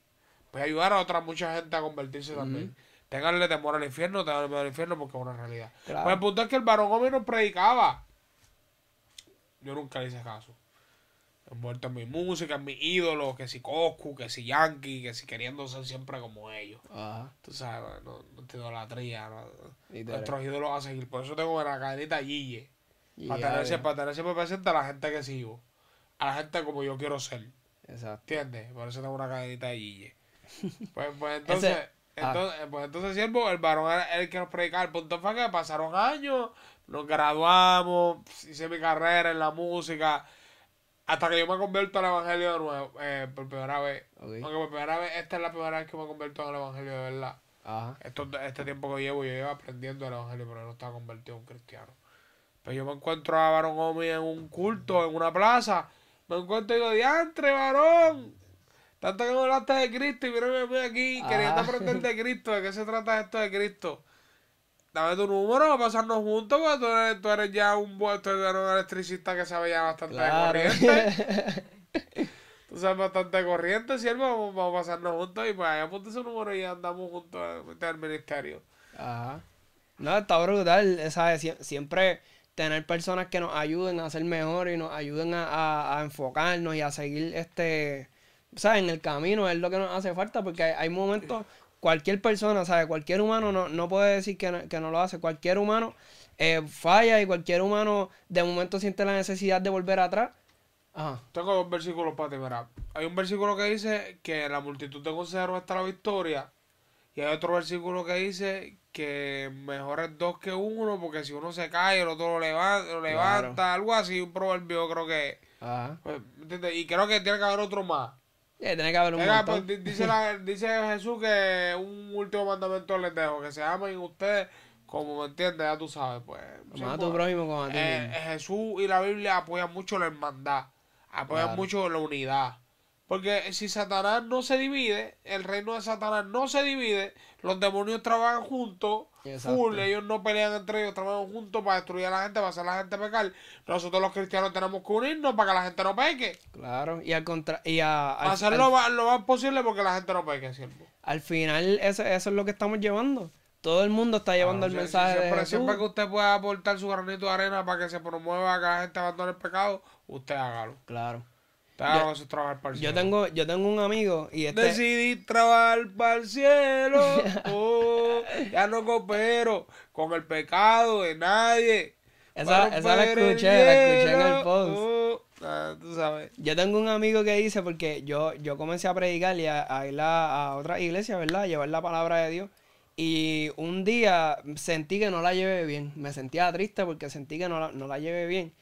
puede ayudar a otra mucha gente a convertirse también. Ténganle temor al infierno, ténganle miedo al infierno porque es una realidad. Claro. Pues el punto es que el varón Omi nos predicaba. Yo nunca le hice caso. Envuelto en mi música, en mis ídolos, que si Coscu, que si Yankee, que si queriendo ser siempre como ellos. Ajá. Tú sabes, no, no te idolatría. No, nuestros ídolos a seguir. Por eso tengo una cadenita Gille. Para tener, para tener siempre presente a la gente que sigo. A la gente como yo quiero ser. Exacto. ¿Entiendes? Por eso tengo una cadenita de Gille. Pues, pues [LAUGHS] entonces, Ese- ah. entonces, pues entonces siervo, el varón era el que nos predicaba. El punto fue que pasaron años, nos graduamos, hice mi carrera en la música, hasta que yo me convierto al evangelio de nuevo, eh, por primera vez. Ok. Aunque por primera vez, esta es la primera vez que me convierto el evangelio de verdad. Ajá. Esto, este tiempo que llevo, yo llevo aprendiendo el evangelio, pero no estaba convertido en un cristiano. Pero yo me encuentro a varón Omi en un culto, en una plaza. Me encuentro y digo, diantre, varón. Tanto que me hablaste de Cristo y mírame aquí queriendo aprender de Cristo. ¿De qué se trata esto de Cristo? Dame tu número para pasarnos juntos, porque tú eres, tú eres ya un buen, tú eres un electricista que sabe ya bastante Claro. de corriente. [LAUGHS] Tú sabes bastante de corriente, siervo. Vamos, vamos a pasarnos juntos y pues ahí apunta su número y andamos juntos en el ministerio. Ajá. No, está brutal, ¿sabes? Sie- Siempre tener personas que nos ayuden a ser mejor y nos ayuden a, a- a enfocarnos y a seguir este, ¿sabes? En el camino es lo que nos hace falta porque hay, hay momentos, cualquier persona, ¿sabes? Cualquier humano no, no puede decir que no, que no lo hace. Cualquier humano eh, falla y cualquier humano de momento siente la necesidad de volver atrás. Ajá. Tengo dos versículos para ti, mira. Hay un versículo que dice que la multitud de consejeros está la victoria. Y hay otro versículo que dice que mejor es dos que uno, porque si uno se cae, el otro lo levanta, lo levanta algo así, un proverbio creo que... Ajá. pues. Y creo que tiene que haber otro más. Eh, tiene que haber un montón. pues, di- dice, la- [LAUGHS] dice Jesús que un último mandamiento les dejo, que se amen ustedes como me entiendes, ya tú sabes, pues. A tu pues, prójimo como a ti eh. Jesús y la Biblia apoyan mucho la hermandad, apoyan Claro. mucho la unidad. Porque si Satanás no se divide, el reino de Satanás no se divide, los demonios trabajan juntos, full, ellos no pelean entre ellos, trabajan juntos para destruir a la gente, para hacer a la gente pecar. Nosotros los cristianos tenemos que unirnos para que la gente no peque. Claro. Y al contra y a, al- Hacer lo, más- lo más posible porque la gente no peque, siervo. Al final, eso, eso es lo que estamos llevando. Todo el mundo está llevando el mensaje siempre, de Jesús. siempre que usted pueda aportar su granito de arena para que se promueva que la gente abandone el pecado, usted hágalo. Claro. Eso es trabajar para el Yo tengo, yo tengo un amigo y este... Decidí trabajar para el cielo. [LAUGHS] oh, ya no coopero con el pecado de nadie. Esa- esa la escuché, la escuché en el post. Oh, ah, tú sabes. Yo tengo un amigo que dice, porque yo, yo comencé a predicar y a, a ir a, a otra iglesia, ¿verdad? A llevar la palabra de Dios. Y un día sentí que no la llevé bien. Me sentía triste porque sentí que no la, no la llevé bien.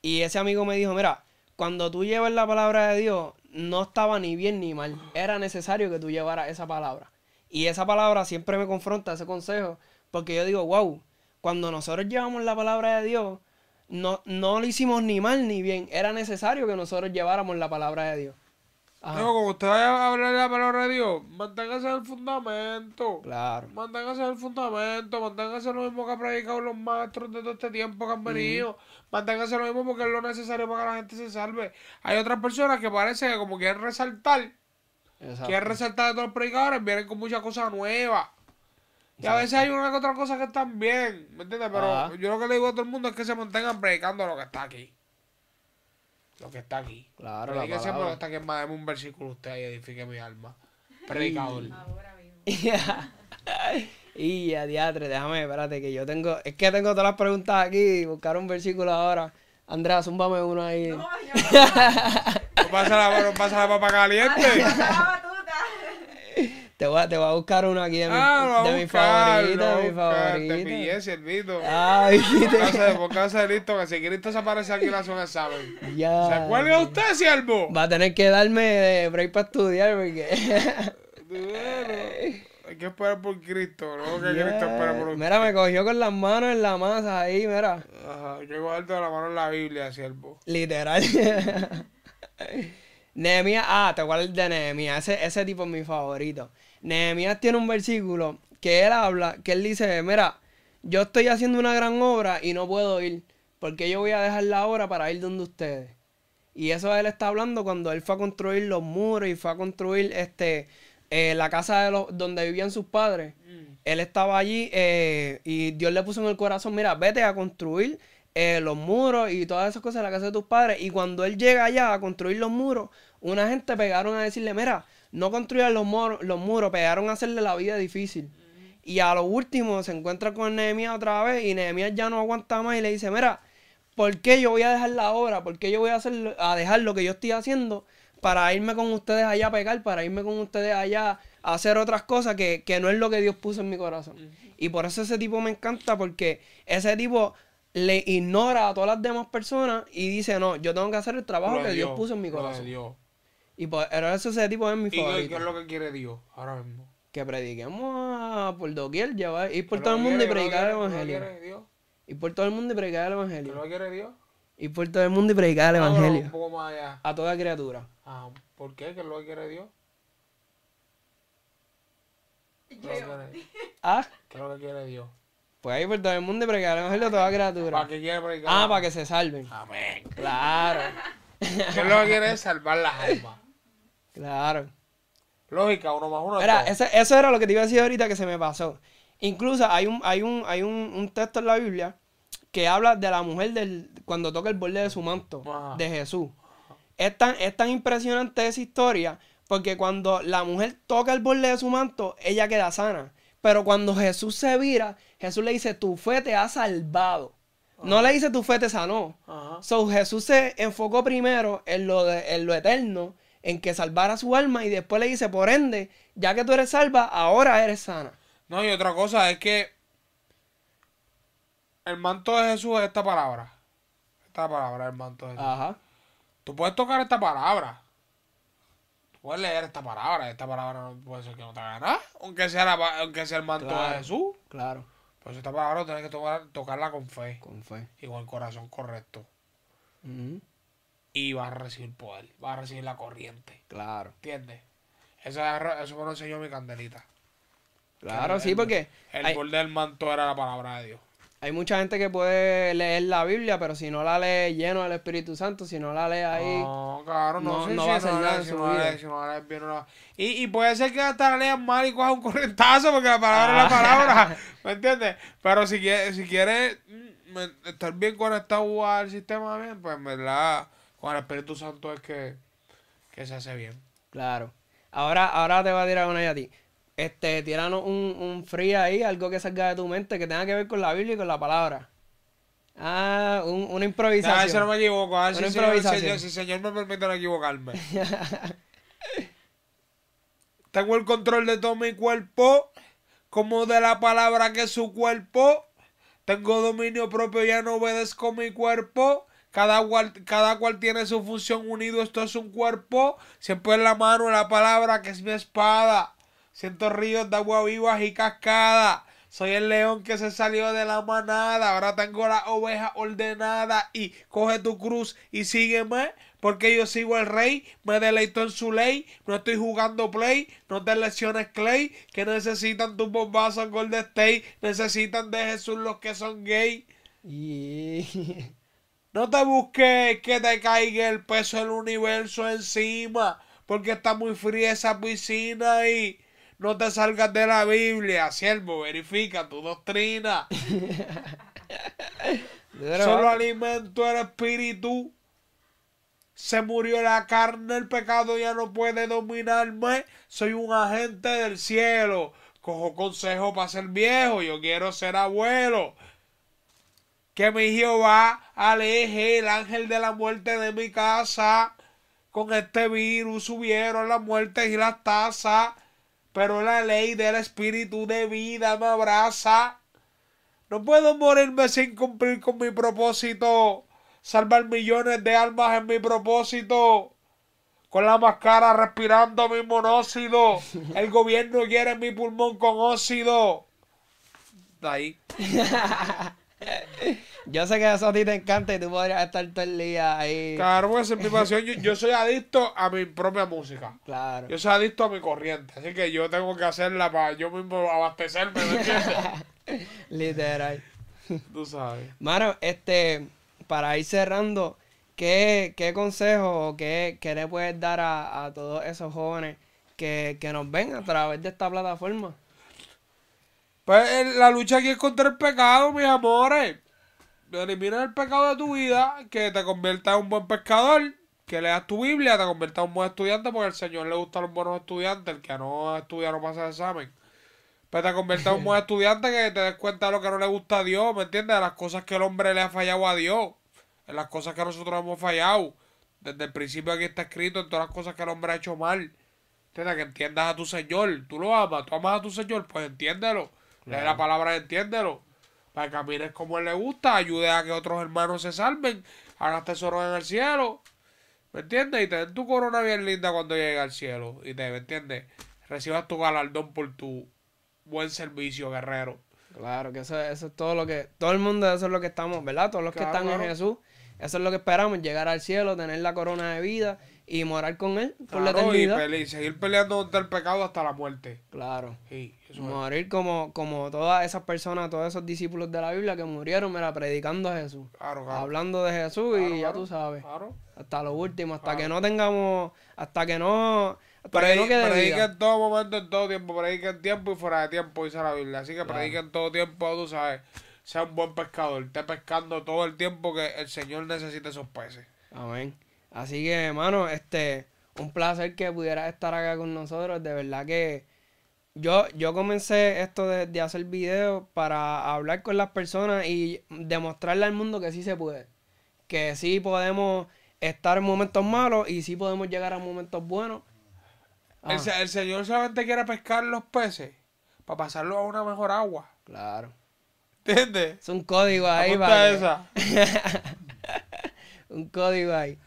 Y ese amigo me dijo, mira, cuando tú llevas la palabra de Dios, no estaba ni bien ni mal. Era necesario que tú llevaras esa palabra. Y esa palabra siempre me confronta, ese consejo, porque yo digo, wow, cuando nosotros llevamos la palabra de Dios, no, no lo hicimos ni mal ni bien. Era necesario que nosotros lleváramos la palabra de Dios. Ajá. No, como usted vaya a hablar de la palabra de Dios, manténgase en el fundamento. Claro. Manténgase en el fundamento, manténgase lo mismo que han predicado los maestros de todo este tiempo que han venido. Manténgase lo mismo porque es lo necesario para que la gente se salve. Hay otras personas que parece que como quieren resaltar, Exacto. quieren resaltar de todos los predicadores, vienen con muchas cosas nuevas. Y a veces hay una que otra cosa que están bien, ¿me entiendes? Pero Ajá. yo lo que le digo a todo el mundo es que se mantengan predicando lo que está aquí. Lo que está aquí. Claro, la Predíquese por lo que palabra. está aquí, más deme un versículo usted y edifique mi alma. [LAUGHS] Predicador. Ahora mismo. y a diatre, déjame, espérate, que yo tengo, es que tengo todas las preguntas aquí, buscar un versículo ahora. Andrea, zúmbame uno ahí. No, yo [LAUGHS] No pasa la, no pasa la papa caliente. La. Te voy, a, te voy a buscar uno aquí de mi, Ah, de mi favorito, de mi Te pillé, favorito. siervito. Ay, Póngase, póngase [LAUGHS] [LAUGHS] listo, que si Cristo se aparece aquí, hace un examen. ya. ¿Se cuelga usted, siervo? Va a tener que darme de break para estudiar porque... [LAUGHS] Bueno, hay que esperar por Cristo, ¿no? Que. Cristo espera por usted. Mira, me cogió con las manos en la masa ahí, mira. Ajá, cogerte de la mano en la Biblia, siervo. Literal. Nehemías, ah, te acuerdas de Nehemías, ese, ese tipo es mi favorito. Nehemías tiene un versículo que él habla, que él dice, mira, yo estoy haciendo una gran obra y no puedo ir. porque yo voy a dejar la obra para ir donde ustedes? Y eso él está hablando cuando él fue a construir los muros y fue a construir este eh, la casa de los, donde vivían sus padres. Él estaba allí eh, y Dios le puso en el corazón, mira, vete a construir eh, los muros y todas esas cosas en la casa de tus padres. Y cuando él llega allá a construir los muros, una gente pegaron a decirle, mira, no construyan los, muros, los muros, pegaron a hacerle la vida difícil. Y a lo último se encuentra con Nehemías otra vez y Nehemías ya no aguanta más y le dice, mira, ¿por qué yo voy a dejar la obra? ¿Por qué yo voy a, hacer, a dejar lo que yo estoy haciendo para irme con ustedes allá a pegar, para irme con ustedes allá a hacer otras cosas que, que no es lo que Dios puso en mi corazón? Y por eso ese tipo me encanta porque ese tipo le ignora a todas las demás personas y dice, no, yo tengo que hacer el trabajo Lo que de Dios puso en mi corazón. Y por eso ese tipo es mi ¿Y qué, qué favorito. es lo que quiere Dios ahora mismo? Que prediquemos a- por doquier, llevar, ir por ¿Qué todo el lo mundo y quiere? ¿Qué predicar el lo evangelio. quiere Dios? Ir por todo el mundo y predicar el ¿Qué evangelio. lo que quiere Dios? Ir por todo el mundo y predicar el evangelio. Un poco más allá. A toda criatura. Ah, ¿Por qué? ¿Qué es lo que quiere Dios? ¿Qué es lo que quiere- Ah, qué es lo que quiere Dios? pues ir por todo el mundo y predicar el evangelio a toda criatura. ¿Para qué quiere predicar? Ah, para que se salven. Amén. Claro. ¿Qué es lo que quiere? Es salvar las almas. Claro. Lógica, uno más uno. dos. ese- eso era lo que te iba a decir ahorita que se me pasó. Incluso hay un, hay un, hay un, un texto en la Biblia que habla de la mujer del, cuando toca el borde de su manto, Ajá. de Jesús. Es tan, es tan impresionante esa historia porque cuando la mujer toca el borde de su manto, ella queda sana. Pero cuando Jesús se vira, Jesús le dice, tu fe te ha salvado. No le dice tu fe te sanó. Ajá. So, Jesús se enfocó primero en lo, de, en lo eterno, en que salvara su alma y después le dice, por ende, ya que tú eres salva, ahora eres sana. No, y otra cosa es que el manto de Jesús es esta palabra. Esta palabra es el manto de Jesús. Ajá. Tú puedes tocar esta palabra. Tú puedes leer esta palabra. Esta palabra no puede ser que no te haga nada. Aunque sea, la aunque sea el manto Claro. de Jesús. Claro. Pues esta palabra tienes que tocar- tocarla con fe Con fe. y con el corazón correcto. Ujú. Y vas a recibir poder. Vas a recibir la corriente. Claro. ¿Entiendes? Eso, es- eso me lo enseñó mi candelita. Claro, El- sí, el- porque El hay, borde del manto era la palabra de Dios. hay mucha gente que puede leer la Biblia, pero si no la lee lleno del Espíritu Santo, si no la lee ahí... No, claro, no, no- sí, no sí, va a hacer no nada si no la lees, si no la lees bien, no la- Y, y puede ser que hasta la leas mal y cojas un corrientazo porque la palabra es la palabra, [LAUGHS] ¿me entiendes? Pero si quieres, si quieres mm, estar bien conectado al sistema bien, pues en verdad, con el Espíritu Santo es que, que se hace bien. Claro. Ahora, ahora te voy a tirar una y a ti. Este, tíranos un, un free ahí, algo que salga de tu mente que tenga que ver con la Biblia y con la palabra. Ah, un- una A ver si no improvisación. me equivoco, a ver si Una el Señor, improvisación. si- si el Señor me permite no equivocarme. [LAUGHS] Tengo el control de todo mi cuerpo, como de la palabra que es su cuerpo. Tengo dominio propio, ya no obedezco mi cuerpo. Cada cual, cada cual tiene su función unido, esto es un cuerpo. Siempre en la mano la palabra que es mi espada. Siento ríos de agua vivas y cascada. Soy el león que se salió de la manada. Ahora tengo la oveja ordenada. Y coge tu cruz y sígueme. Porque yo sigo al rey. Me deleito en su ley. No estoy jugando play. No te lesiones clay. Que necesitan tus bombazos en Golden State. Necesitan de Jesús los que son gay. [LAUGHS] No te busques que te caiga el peso del universo encima, porque está muy fría esa piscina y no te salgas de la Biblia, siervo, verifica tu doctrina. [LAUGHS] Solo alimento el espíritu. Se murió la carne, el pecado ya no puede dominarme. Soy un agente del cielo. Cojo consejo para ser viejo, yo quiero ser abuelo. Que mi Jehová aleje el ángel de la muerte de mi casa. Con este virus subieron las muertes y las tasas. Pero la ley del espíritu de vida me abraza. No puedo morirme sin cumplir con mi propósito. Salvar millones de almas en mi propósito. Con la máscara respirando mi monóxido. El gobierno quiere mi pulmón con óxido. De ahí. [LAUGHS] Yo sé que eso a ti te encanta y tú podrías estar todo el día ahí. Claro, porque es mi pasión. Yo, yo soy adicto a mi propia música. Claro. Yo soy adicto a mi corriente. Así que yo tengo que hacerla para yo mismo abastecerme, ¿me? [LAUGHS] Literal. Tú sabes. Mano, este, para ir cerrando, ¿qué, qué consejo o qué, qué le puedes dar a, a todos esos jóvenes que, que nos ven a través de esta plataforma? Pues eh, la lucha aquí es contra el pecado, mis amores. Elimina el pecado de tu vida, que te convierta en un buen pescador, que leas tu Biblia, te convierta en un buen estudiante, porque al Señor le gustan los buenos estudiantes, el que no estudia no pasa el examen. Pero te convierta en un [LAUGHS] buen estudiante que te des cuenta de lo que no le gusta a Dios, ¿me entiendes? De las cosas que el hombre le ha fallado a Dios, en las cosas que nosotros hemos fallado. Desde el principio aquí está escrito en todas las cosas que el hombre ha hecho mal. ¿Entiendes? Que entiendas a tu Señor. Tú lo amas, tú amas a tu Señor, pues entiéndelo. Lee la palabra y entiéndelo. Para que camines como Él le gusta, ayude a que otros hermanos se salven, hagas tesoros en el cielo. ¿Me entiendes? Y te den tu corona bien linda cuando llegue al cielo. Y te, ¿me entiendes? Recibas tu galardón por tu buen servicio, guerrero. Claro, que eso, eso es todo lo que, todo el mundo, eso es lo que estamos, ¿verdad? Todos los que Claro, están en. Jesús, eso es lo que esperamos, llegar al cielo, tener la corona de vida y morar con Él por la Claro, y, eternidad. pele- y seguir peleando contra el pecado hasta la muerte. Claro. Sí, eso es. Morir como, como todas esas personas, todos esos discípulos de la Biblia que murieron, mira, predicando a Jesús. Claro, claro. Hablando de Jesús Claro, y ya tú sabes. Claro. Hasta lo último, hasta que no tengamos, hasta que no, hasta que no quede predica vida. en todo momento, en todo tiempo. Predica en tiempo y fuera de tiempo, dice la Biblia. Así que predica en todo tiempo, tú sabes. Sea un buen pescador. Esté pescando todo el tiempo que el Señor necesite esos peces. Amén. Así que, hermano, este, un placer que pudieras estar acá con nosotros. De verdad que yo, yo comencé esto de, de hacer videos para hablar con las personas y demostrarle al mundo que sí se puede. Que sí podemos estar en momentos malos y sí podemos llegar a momentos buenos. Ah, El, el Señor solamente quiere pescar los peces para pasarlos a una mejor agua. claro. ¿Entiendes? Es un código ahí para esa. [LAUGHS] un código ahí.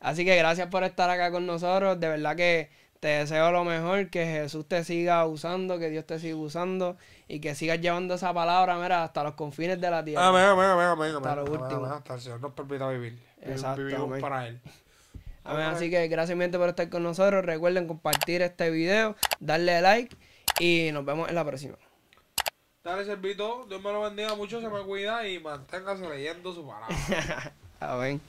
Así que gracias por estar acá con nosotros. De verdad que te deseo lo mejor, que Jesús te siga usando, que Dios te siga usando y que sigas llevando esa palabra, mira, hasta los confines de la tierra. Amén, amén, amén. Hasta lo último. Hasta el Señor nos permita vivir. Vi- Exacto, Vivimos amén. para Él. Amén. Así que gracias mente por estar con nosotros. Recuerden compartir este video, darle like y nos vemos en la próxima. Dale, servito. Dios me lo bendiga mucho, se me cuida y manténgase leyendo su palabra. [LAUGHS] Amén.